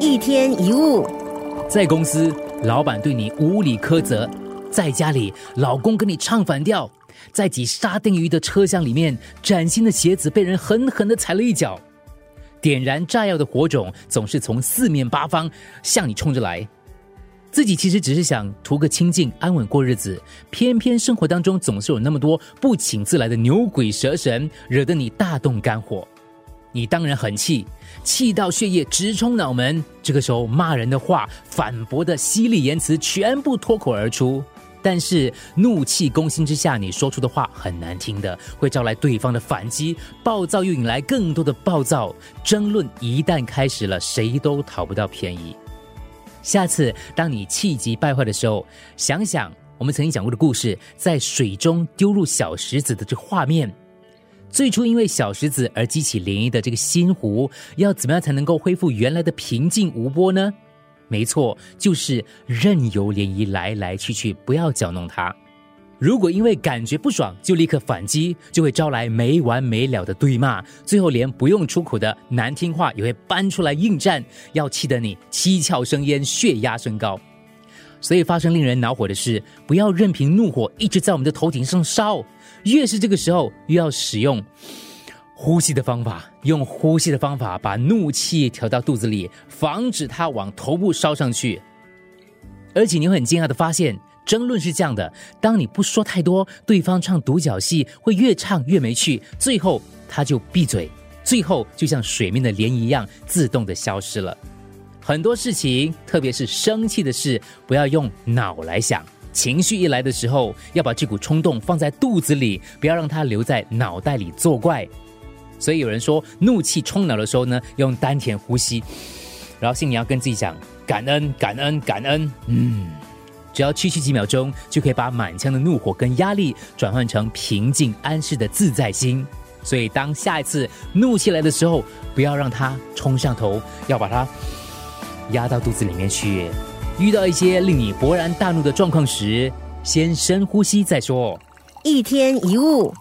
一天一物，在公司，老板对你无理苛责；在家里，老公跟你唱反调；在挤沙丁鱼的车厢里面，崭新的鞋子被人狠狠的踩了一脚。点燃炸药的火种总是从四面八方向你冲着来。自己其实只是想图个清静、安稳过日子，偏偏生活当中总是有那么多不请自来的牛鬼蛇神，惹得你大动肝火。你当然很气，气到血液直冲脑门。这个时候，骂人的话、反驳的犀利言辞全部脱口而出。但是怒气攻心之下，你说出的话很难听的，会招来对方的反击，暴躁又引来更多的暴躁。争论一旦开始了，谁都讨不到便宜。下次当你气急败坏的时候，想想我们曾经讲过的故事，在水中丢入小石子的这画面。最初因为小石子而激起涟漪的这个心湖，要怎么样才能够恢复原来的平静无波呢？没错，就是任由涟漪来来去去，不要搅弄它。如果因为感觉不爽就立刻反击，就会招来没完没了的对骂，最后连不用出口的难听话也会搬出来应战，要气得你七窍生烟、血压升高。所以发生令人恼火的事，不要任凭怒火一直在我们的头顶上烧。越是这个时候，越要使用呼吸的方法，用呼吸的方法把怒气调到肚子里，防止它往头部烧上去。而且你会很惊讶的发现，争论是这样的：当你不说太多，对方唱独角戏会越唱越没趣，最后他就闭嘴，最后就像水面的涟漪一样，自动的消失了。很多事情，特别是生气的事，不要用脑来想。情绪一来的时候，要把这股冲动放在肚子里，不要让它留在脑袋里作怪。所以有人说，怒气冲脑的时候呢，用丹田呼吸，然后心里要跟自己讲感恩、感恩、感恩。嗯，只要区区几秒钟，就可以把满腔的怒火跟压力转换成平静安适的自在心。所以当下一次怒气来的时候，不要让它冲上头，要把它压到肚子里面去。遇到一些令你勃然大怒的状况时，先深呼吸再说。一天一物。